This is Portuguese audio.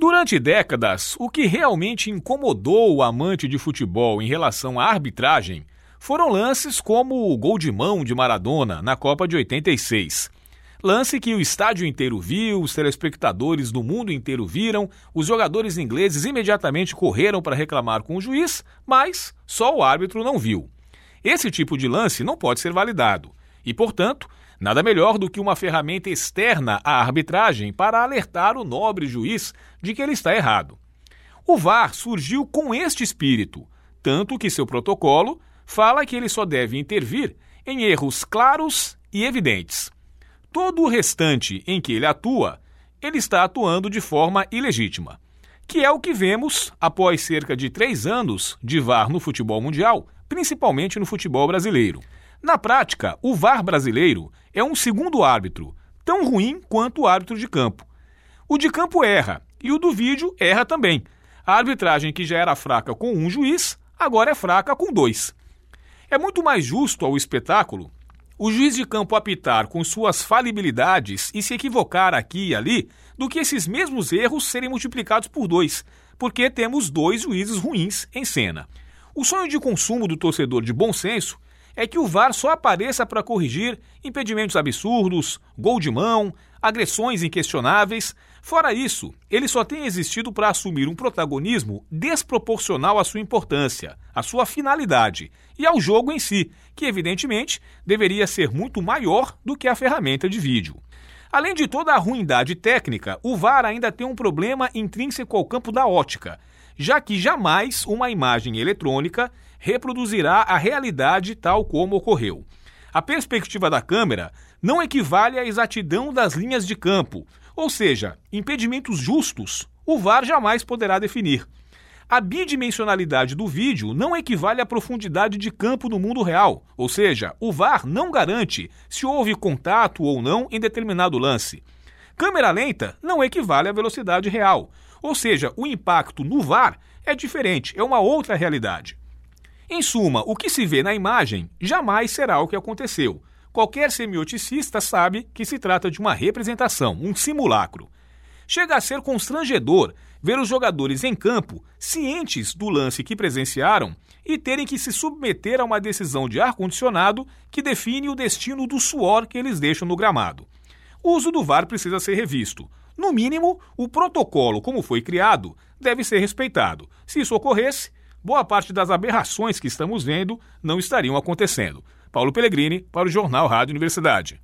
Durante décadas, o que realmente incomodou o amante de futebol em relação à arbitragem foram lances como o gol de mão de Maradona na Copa de 86. Lance que o estádio inteiro viu, os telespectadores do mundo inteiro viram, os jogadores ingleses imediatamente correram para reclamar com o juiz, mas só o árbitro não viu. Esse tipo de lance não pode ser validado e, portanto, nada melhor do que uma ferramenta externa à arbitragem para alertar o nobre juiz de que ele está errado. O VAR surgiu com este espírito, tanto que seu protocolo fala que ele só deve intervir em erros claros e evidentes. Todo o restante em que ele atua, ele está atuando de forma ilegítima, que é o que vemos após cerca de três anos de VAR no futebol mundial, principalmente no futebol brasileiro. Na prática, o VAR brasileiro é um segundo árbitro, tão ruim quanto o árbitro de campo. O de campo erra e o do vídeo erra também. A arbitragem que já era fraca com um juiz, agora é fraca com dois. É muito mais justo ao espetáculo o juiz de campo apitar com suas falibilidades e se equivocar aqui e ali do que esses mesmos erros serem multiplicados por dois, porque temos dois juízes ruins em cena. O sonho de consumo do torcedor de bom senso é que o VAR só apareça para corrigir impedimentos absurdos, gol de mão, agressões inquestionáveis. Fora isso, ele só tem existido para assumir um protagonismo desproporcional à sua importância, à sua finalidade e ao jogo em si, que evidentemente deveria ser muito maior do que a ferramenta de vídeo. Além de toda a ruindade técnica, o VAR ainda tem um problema intrínseco ao campo da ótica, já que jamais uma imagem eletrônica reproduzirá a realidade tal como ocorreu. A perspectiva da câmera não equivale à exatidão das linhas de campo, ou seja, impedimentos justos o VAR jamais poderá definir. A bidimensionalidade do vídeo não equivale à profundidade de campo no mundo real, ou seja, o VAR não garante se houve contato ou não em determinado lance. Câmera lenta não equivale à velocidade real, ou seja, o impacto no VAR é diferente, é uma outra realidade. Em suma, o que se vê na imagem jamais será o que aconteceu. Qualquer semioticista sabe que se trata de uma representação, um simulacro. Chega a ser constrangedor ver os jogadores em campo cientes do lance que presenciaram e terem que se submeter a uma decisão de ar-condicionado que define o destino do suor que eles deixam no gramado. O uso do VAR precisa ser revisto. No mínimo, o protocolo, como foi criado, deve ser respeitado. Se isso ocorresse, boa parte das aberrações que estamos vendo não estariam acontecendo. Paulo Pellegrini, para o Jornal Rádio Universidade.